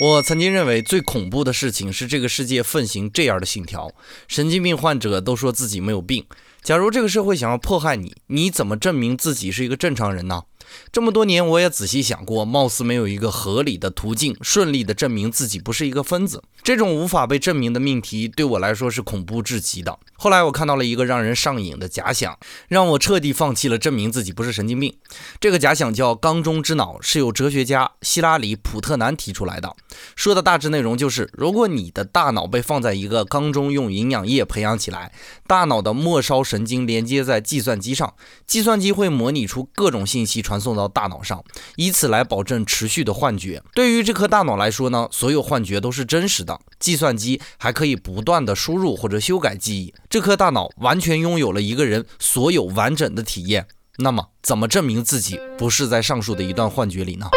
我曾经认为最恐怖的事情是这个世界奉行这样的信条：神经病患者都说自己没有病。假如这个社会想要迫害你，你怎么证明自己是一个正常人呢？这么多年，我也仔细想过，貌似没有一个合理的途径，顺利的证明自己不是一个疯子。这种无法被证明的命题，对我来说是恐怖至极的。后来我看到了一个让人上瘾的假想，让我彻底放弃了证明自己不是神经病。这个假想叫“缸中之脑”，是由哲学家希拉里·普特南提出来的。说的大致内容就是，如果你的大脑被放在一个缸中，用营养液培养起来，大脑的末梢神经连接在计算机上，计算机会模拟出各种信息传。送到大脑上，以此来保证持续的幻觉。对于这颗大脑来说呢，所有幻觉都是真实的。计算机还可以不断的输入或者修改记忆。这颗大脑完全拥有了一个人所有完整的体验。那么，怎么证明自己不是在上述的一段幻觉里呢？